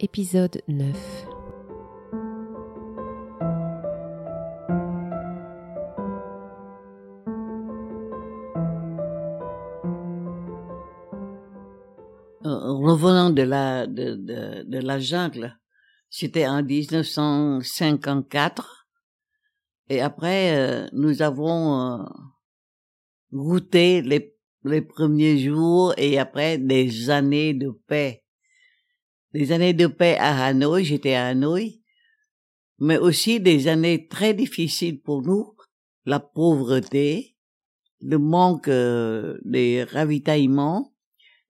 Épisode 9. revenant de la de, de, de la jungle, c'était en 1954 et après euh, nous avons euh, goûté les premiers jours et après des années de paix. Des années de paix à Hanoï, j'étais à Hanoï, mais aussi des années très difficiles pour nous, la pauvreté, le manque euh, des ravitaillements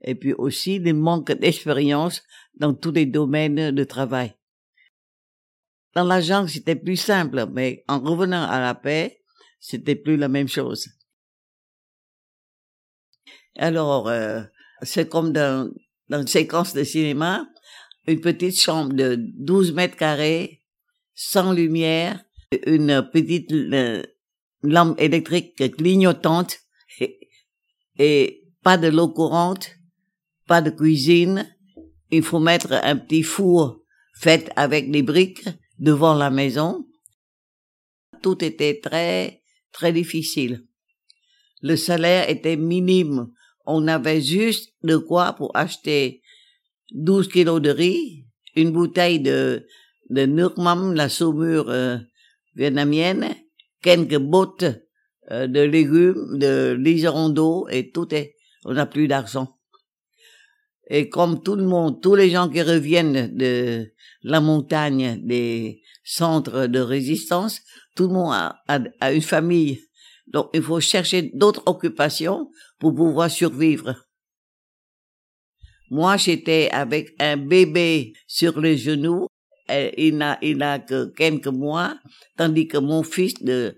et puis aussi le manque d'expérience dans tous les domaines de travail. Dans la jungle, c'était plus simple, mais en revenant à la paix, c'était plus la même chose. Alors, euh, c'est comme dans, dans une séquence de cinéma, une petite chambre de 12 mètres carrés, sans lumière, une petite euh, lampe électrique clignotante et, et pas de l'eau courante, pas de cuisine. Il faut mettre un petit four fait avec des briques devant la maison. Tout était très, très difficile. Le salaire était minime on avait juste de quoi pour acheter 12 kilos de riz, une bouteille de, de Nurmam, la saumure euh, vietnamienne, quelques bottes euh, de légumes, de liserons d'eau et tout est, on n'a plus d'argent. Et comme tout le monde, tous les gens qui reviennent de la montagne, des centres de résistance, tout le monde a une famille. Donc il faut chercher d'autres occupations pour pouvoir survivre. Moi, j'étais avec un bébé sur les genoux. Il n'a, il n'a que quelques mois, tandis que mon fils de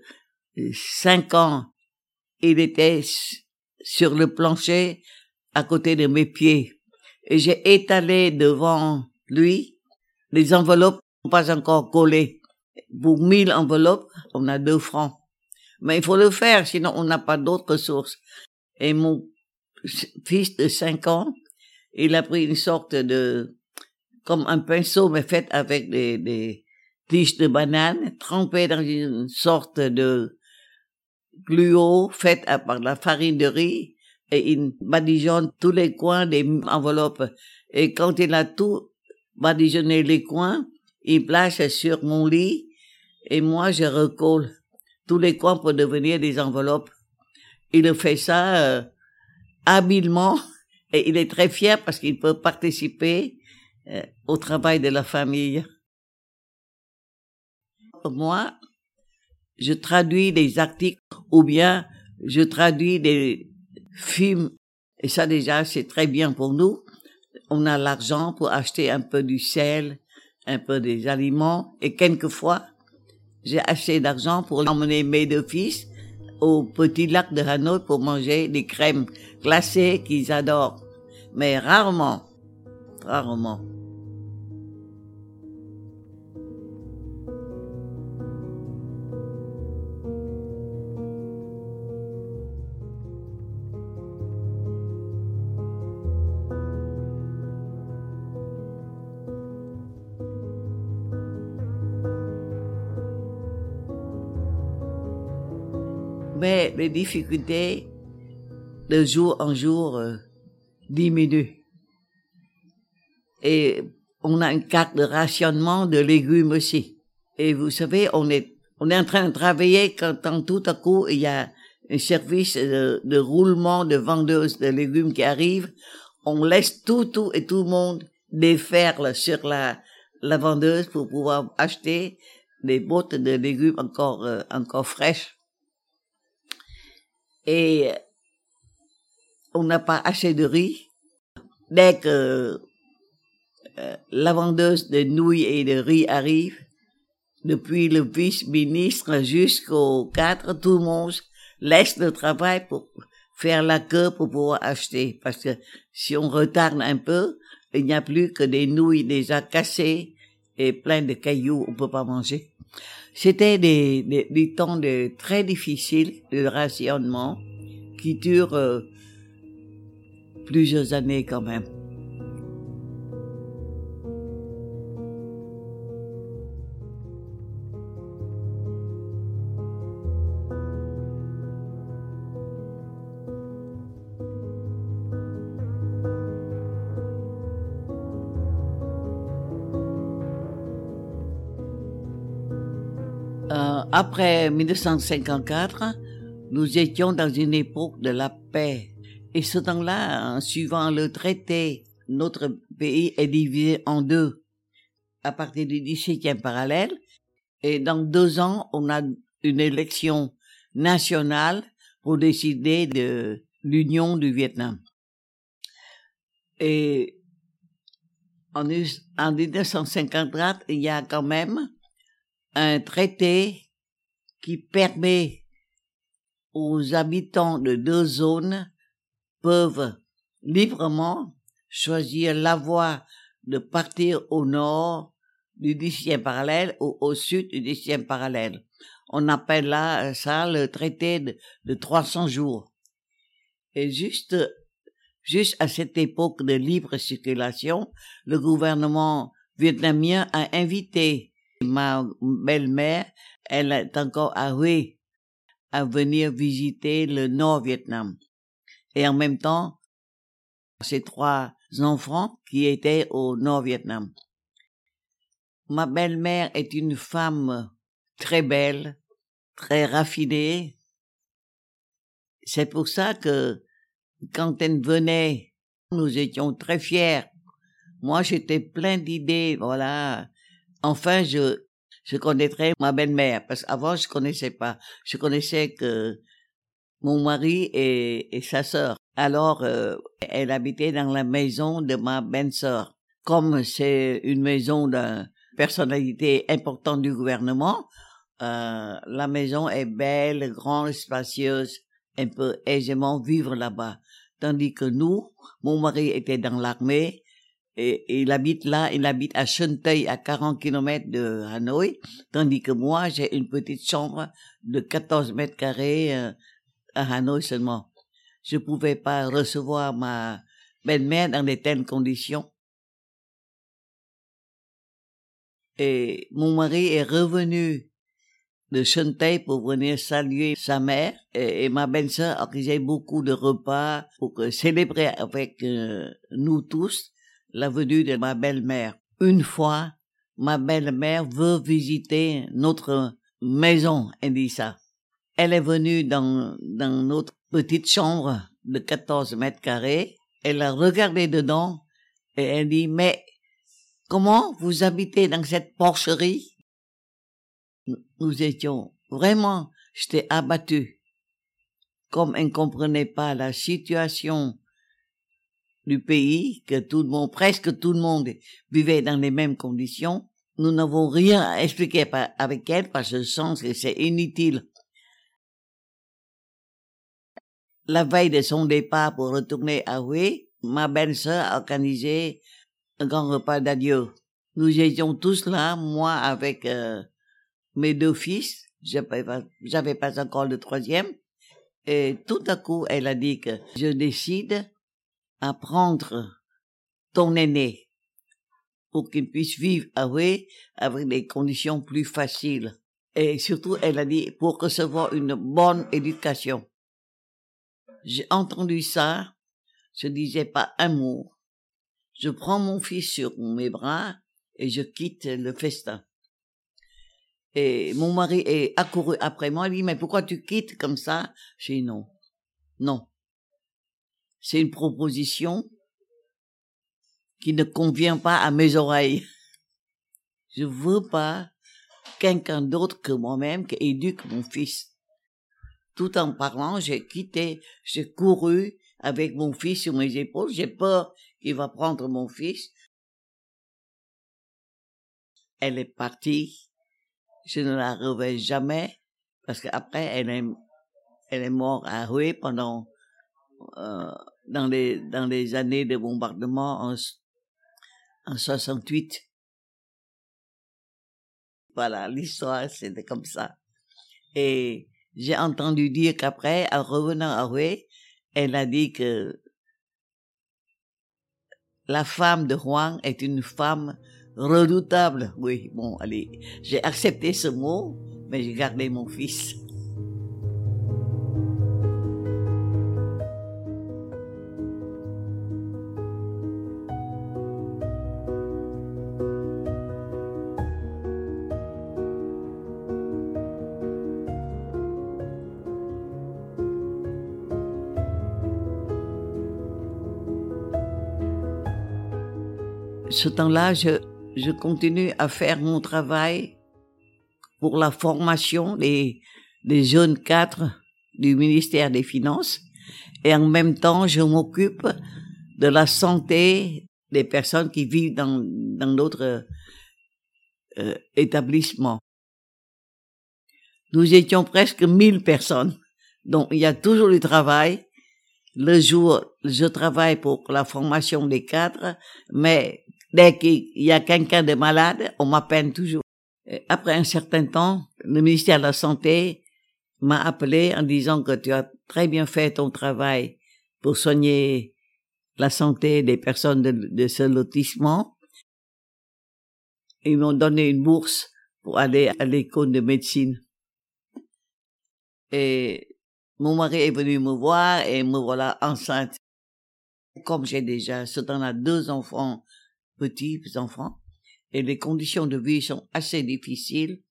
cinq ans, il était sur le plancher à côté de mes pieds. Et j'ai étalé devant lui les enveloppes pas encore collées. Pour mille enveloppes, on a deux francs. Mais il faut le faire, sinon on n'a pas d'autres sources. Et mon fils de 5 ans, il a pris une sorte de, comme un pinceau, mais fait avec des, des tiges de banane, trempé dans une sorte de gluo fait par la farine de riz, et il badigeonne tous les coins des enveloppes. Et quand il a tout badigeonné les coins, il place sur mon lit, et moi je recolle tous les coins pour devenir des enveloppes il fait ça euh, habilement et il est très fier parce qu'il peut participer euh, au travail de la famille. Moi, je traduis des articles ou bien je traduis des films et ça déjà c'est très bien pour nous. On a l'argent pour acheter un peu du sel, un peu des aliments et quelquefois j'ai acheté d'argent pour emmener mes deux fils au petit lac de Hanoï pour manger des crèmes glacées qu'ils adorent. Mais rarement, rarement. mais les difficultés de jour en jour euh, diminuent. Et on a une carte de rationnement de légumes aussi. Et vous savez, on est, on est en train de travailler quand, tout à coup il y a un service de, de roulement de vendeuses de légumes qui arrive. On laisse tout, tout et tout le monde défaire sur la, la vendeuse pour pouvoir acheter des bottes de légumes encore, euh, encore fraîches. Et on n'a pas assez de riz. Dès que euh, la vendeuse de nouilles et de riz arrive, depuis le vice-ministre jusqu'au cadre, tout le monde laisse le travail pour faire la queue pour pouvoir acheter. Parce que si on retarde un peu, il n'y a plus que des nouilles déjà cassées et plein de cailloux, on peut pas manger. C'était des, des, temps de, très difficiles de rationnement qui durent euh, plusieurs années quand même. Euh, après 1954, nous étions dans une époque de la paix. Et ce temps-là, en suivant le traité, notre pays est divisé en deux à partir du 17e parallèle. Et dans deux ans, on a une élection nationale pour décider de l'union du Vietnam. Et en, en 1954, il y a quand même un traité qui permet aux habitants de deux zones peuvent librement choisir la voie de partir au nord du dixième parallèle ou au sud du dixième parallèle. On appelle là ça le traité de, de 300 jours. Et juste, juste à cette époque de libre circulation, le gouvernement vietnamien a invité ma belle-mère, elle est encore à à venir visiter le Nord-Vietnam. Et en même temps, ces trois enfants qui étaient au Nord-Vietnam. Ma belle-mère est une femme très belle, très raffinée. C'est pour ça que quand elle venait, nous étions très fiers. Moi, j'étais plein d'idées, voilà. Enfin, je, je connaîtrais ma belle-mère, parce qu'avant, je connaissais pas. Je connaissais que mon mari et, sa sœur. Alors, euh, elle habitait dans la maison de ma belle-sœur. Comme c'est une maison d'une personnalité importante du gouvernement, euh, la maison est belle, grande, spacieuse, on peut aisément vivre là-bas. Tandis que nous, mon mari était dans l'armée, et, il habite là, il habite à Chenteuil, à 40 kilomètres de Hanoï, tandis que moi, j'ai une petite chambre de 14 mètres carrés euh, à Hanoï seulement. Je pouvais pas recevoir ma belle-mère dans de telles conditions. Et mon mari est revenu de Chenteuil pour venir saluer sa mère et, ma belle-sœur organisait beaucoup de repas pour célébrer avec euh, nous tous la venue de ma belle-mère. Une fois, ma belle-mère veut visiter notre maison, elle dit ça. Elle est venue dans, dans notre petite chambre de 14 mètres carrés. Elle a regardé dedans et elle dit, mais comment vous habitez dans cette porcherie? Nous étions vraiment, j'étais abattu. Comme elle ne comprenait pas la situation du pays, que tout le monde, presque tout le monde vivait dans les mêmes conditions. Nous n'avons rien à expliquer avec elle parce que je sens que c'est inutile. La veille de son départ pour retourner à Hue, ma belle-sœur a organisé un grand repas d'adieu. Nous étions tous là, moi avec euh, mes deux fils, j'avais pas, encore le troisième, et tout à coup elle a dit que je décide apprendre ton aîné pour qu'il puisse vivre avec, avec des conditions plus faciles. Et surtout, elle a dit, pour recevoir une bonne éducation. J'ai entendu ça, je disais pas un mot. Je prends mon fils sur mes bras et je quitte le festin. Et mon mari est accouru après moi, il dit, mais pourquoi tu quittes comme ça? J'ai dit non. Non c'est une proposition qui ne convient pas à mes oreilles. Je veux pas quelqu'un d'autre que moi-même qui éduque mon fils. Tout en parlant, j'ai quitté, j'ai couru avec mon fils sur mes épaules. J'ai peur qu'il va prendre mon fils. Elle est partie. Je ne la reverrai jamais parce qu'après elle est, elle est morte à Roué pendant euh, dans les dans les années de bombardement en en 68. Voilà, l'histoire c'était comme ça. Et j'ai entendu dire qu'après, en revenant à Hue, elle a dit que la femme de Huang est une femme redoutable. Oui, bon, allez, j'ai accepté ce mot, mais j'ai gardé mon fils. Ce temps-là, je, continue à faire mon travail pour la formation des, des jeunes cadres du ministère des Finances et en même temps, je m'occupe de la santé des personnes qui vivent dans dans d'autres euh, établissements. Nous étions presque 1000 personnes. Donc il y a toujours du travail. Le jour, je travaille pour la formation des cadres, mais dès qu'il y a quelqu'un de malade, on m'appelle toujours. après un certain temps, le ministère de la Santé m'a appelé en disant que tu as très bien fait ton travail pour soigner la santé des personnes de, de ce lotissement. Ils m'ont donné une bourse pour aller à l'école de médecine. Et mon mari est venu me voir et me voilà enceinte. Comme j'ai déjà ce temps-là deux enfants, petits enfants, et les conditions de vie sont assez difficiles,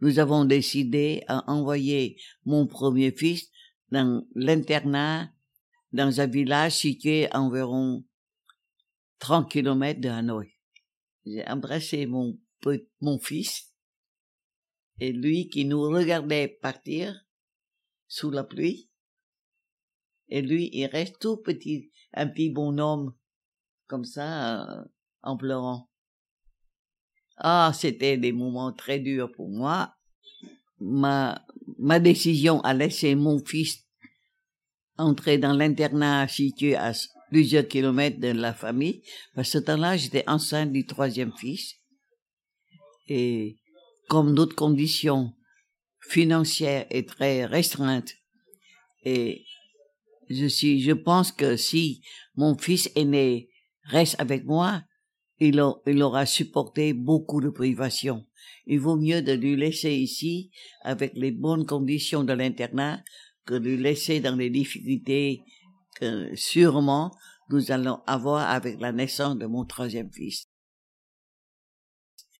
nous avons décidé à envoyer mon premier fils dans l'internat dans un village situé à environ 30 kilomètres de Hanoï. J'ai embrassé mon, mon fils et lui qui nous regardait partir sous la pluie. Et lui, il reste tout petit, un petit bonhomme, comme ça, euh, en pleurant. Ah, c'était des moments très durs pour moi. Ma, ma décision à laisser mon fils entrer dans l'internat situé à plusieurs kilomètres de la famille, parce que ce temps-là, j'étais enceinte du troisième fils. Et comme d'autres conditions financières et très restreintes, et je suis, je pense que si mon fils aîné reste avec moi, il, il aura supporté beaucoup de privations. Il vaut mieux de lui laisser ici avec les bonnes conditions de l'internat que de lui laisser dans les difficultés que sûrement nous allons avoir avec la naissance de mon troisième fils.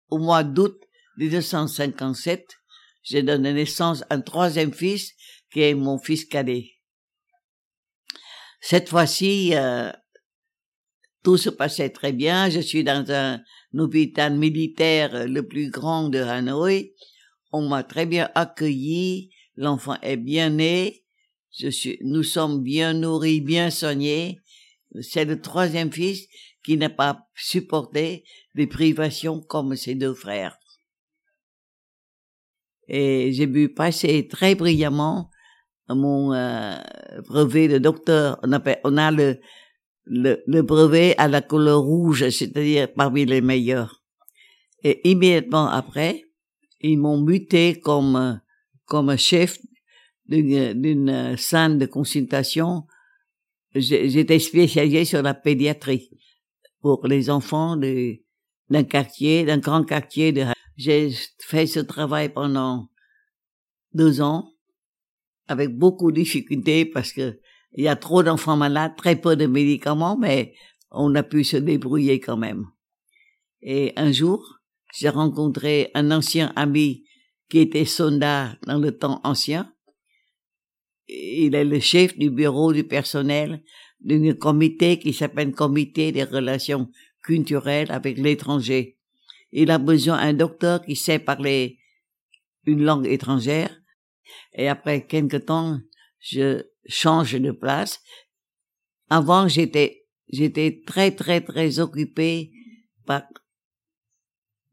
Au mois d'août 1957, j'ai donné naissance à un troisième fils qui est mon fils cadet. Cette fois-ci, euh, tout se passait très bien. Je suis dans un, hôpital militaire le plus grand de Hanoï. On m'a très bien accueilli. L'enfant est bien né. Nous sommes bien nourris, bien soignés. C'est le troisième fils qui n'a pas supporté des privations comme ses deux frères. Et j'ai pu passer très brillamment mon euh, brevet de docteur. On, on a le, le, le brevet à la couleur rouge, c'est-à-dire parmi les meilleurs. Et immédiatement après, ils m'ont muté comme comme chef d'une salle de consultation. J'étais spécialisé sur la pédiatrie pour les enfants d'un quartier, d'un grand quartier. De... J'ai fait ce travail pendant deux ans avec beaucoup de difficultés parce que il y a trop d'enfants malades, très peu de médicaments, mais on a pu se débrouiller quand même. Et un jour, j'ai rencontré un ancien ami qui était soldat dans le temps ancien. Il est le chef du bureau du personnel d'un comité qui s'appelle Comité des relations culturelles avec l'étranger. Il a besoin d'un docteur qui sait parler une langue étrangère. Et après quelque temps, je change de place. Avant, j'étais, j'étais très, très, très occupé par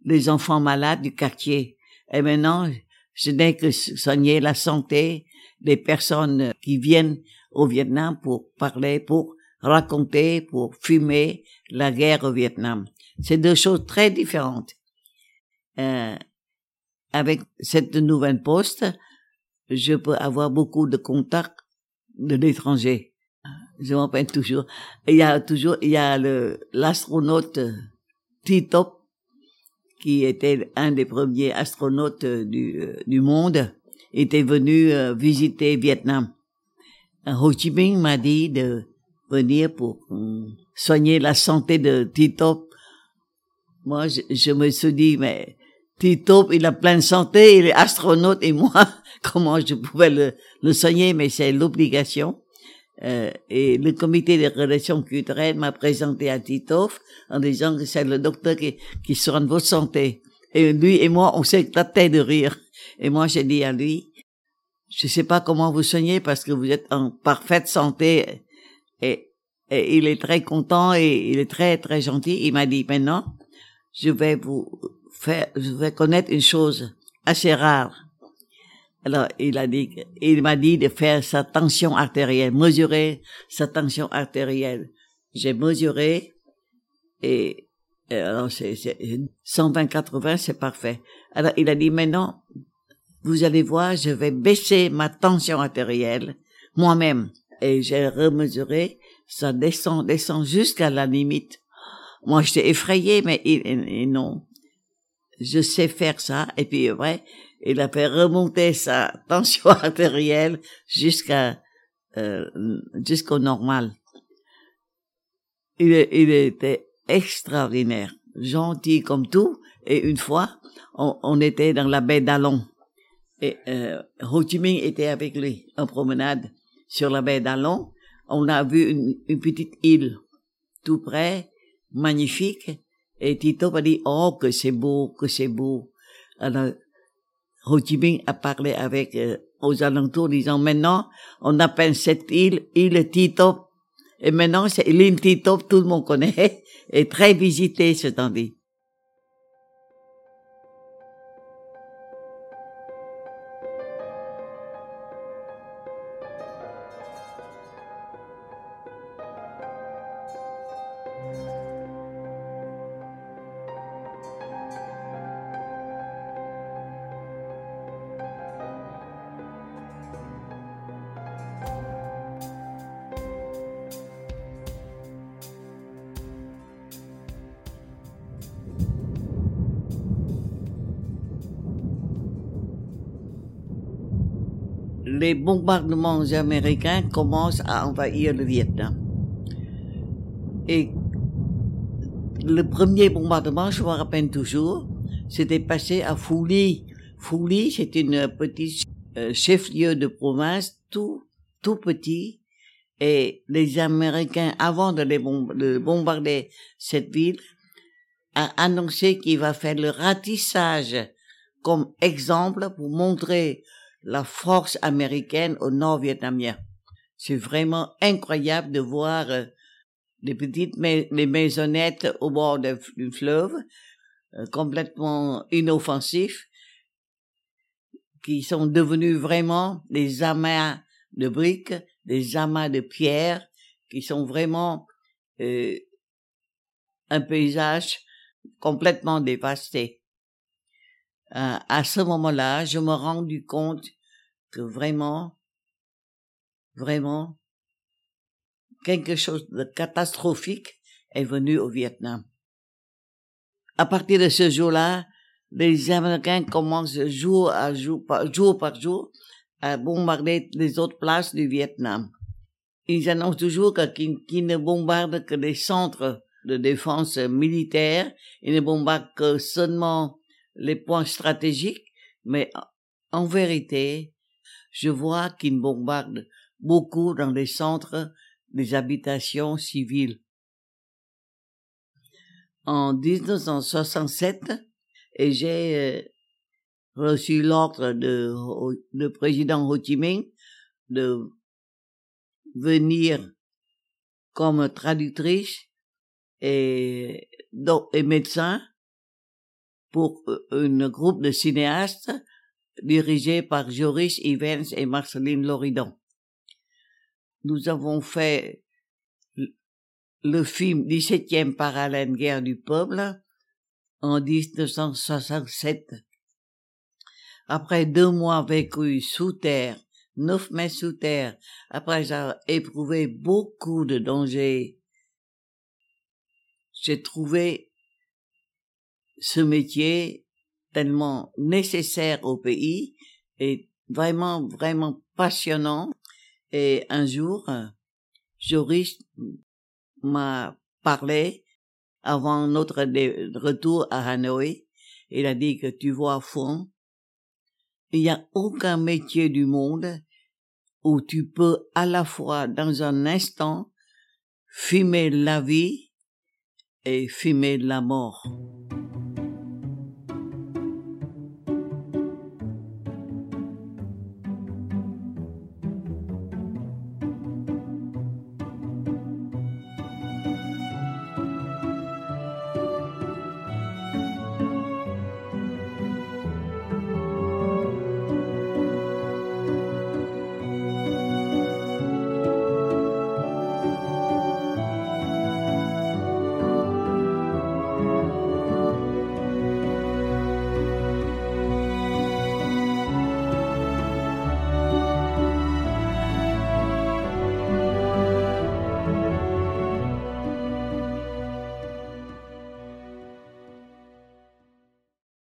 les enfants malades du quartier. Et maintenant, je n'ai que soigner la santé des personnes qui viennent au Vietnam pour parler, pour raconter, pour fumer la guerre au Vietnam. C'est deux choses très différentes. Euh, avec cette nouvelle poste, je peux avoir beaucoup de contacts de l'étranger. Je m'en rappelle toujours. Il y a toujours, il y a le, l'astronaute Tito, qui était un des premiers astronautes du, du monde, était venu euh, visiter Vietnam. Ho Chi Minh m'a dit de venir pour euh, soigner la santé de Tito. Moi, je, je me suis dit, mais Tito, il a plein de santé, il est astronaute, et moi, comment je pouvais le, le soigner, mais c'est l'obligation. Euh, et le comité des relations culturelles m'a présenté à Titov en disant que c'est le docteur qui, qui sera de votre santé. Et lui et moi, on s'est éclaté de rire. Et moi, j'ai dit à lui, je sais pas comment vous soignez parce que vous êtes en parfaite santé. Et, et il est très content et il est très, très gentil. Il m'a dit, maintenant, je vais vous faire, je vais connaître une chose assez rare. Alors, il a dit, il m'a dit de faire sa tension artérielle, mesurer sa tension artérielle. J'ai mesuré et, alors c'est, 120-80, c'est parfait. Alors, il a dit, maintenant, vous allez voir, je vais baisser ma tension artérielle moi-même. Et j'ai remesuré, ça descend, descend jusqu'à la limite. Moi, j'étais effrayé, mais il, non. Je sais faire ça. Et puis, vrai, il a fait remonter sa tension artérielle jusqu'à euh, jusqu'au normal. Il, il, était extraordinaire, gentil comme tout. Et une fois, on, on était dans la baie d'Allon. Et euh, Ho Chi Minh était avec lui en promenade sur la baie d'Allon. On a vu une, une, petite île tout près, magnifique. Et Tito m'a dit, oh, que c'est beau, que c'est beau. Alors, Ho Chi Minh a parlé avec euh, aux alentours, disant maintenant, on appelle cette île île Tito. Et maintenant, c'est l'île Tito, tout le monde connaît, et très visitée ce temps-là. Les bombardements américains commencent à envahir le Vietnam. Et le premier bombardement, je me rappelle toujours, c'était passé à Phu Phu c'est une petite euh, chef-lieu de province, tout, tout petit. Et les Américains, avant de, les de bombarder cette ville, a annoncé qu'il va faire le ratissage comme exemple pour montrer la force américaine au nord vietnamien. C'est vraiment incroyable de voir euh, les petites les maisonnettes au bord du fleuve, euh, complètement inoffensifs, qui sont devenus vraiment des amas de briques, des amas de pierres, qui sont vraiment euh, un paysage complètement dévasté. Euh, à ce moment-là, je me rendu compte que vraiment, vraiment, quelque chose de catastrophique est venu au Vietnam. À partir de ce jour-là, les Américains commencent jour à jour, par jour, à bombarder les autres places du Vietnam. Ils annoncent toujours qu'ils ne bombardent que les centres de défense militaire, ils ne bombardent que seulement les points stratégiques, mais en vérité, je vois qu'ils bombardent beaucoup dans les centres des habitations civiles. En 1967, et j'ai euh, reçu l'ordre de, le président Ho Chi Minh de venir comme traductrice et, et médecin pour euh, un groupe de cinéastes dirigé par Joris Evans et Marceline Loridan. Nous avons fait le film 17e parallèle guerre du peuple en 1967. Après deux mois vécus sous terre, neuf mètres sous terre, après avoir éprouvé beaucoup de dangers, j'ai trouvé ce métier tellement nécessaire au pays et vraiment, vraiment passionnant. Et un jour, Joris m'a parlé avant notre retour à Hanoï. Il a dit que tu vois à fond, il n'y a aucun métier du monde où tu peux à la fois dans un instant fumer la vie et fumer la mort.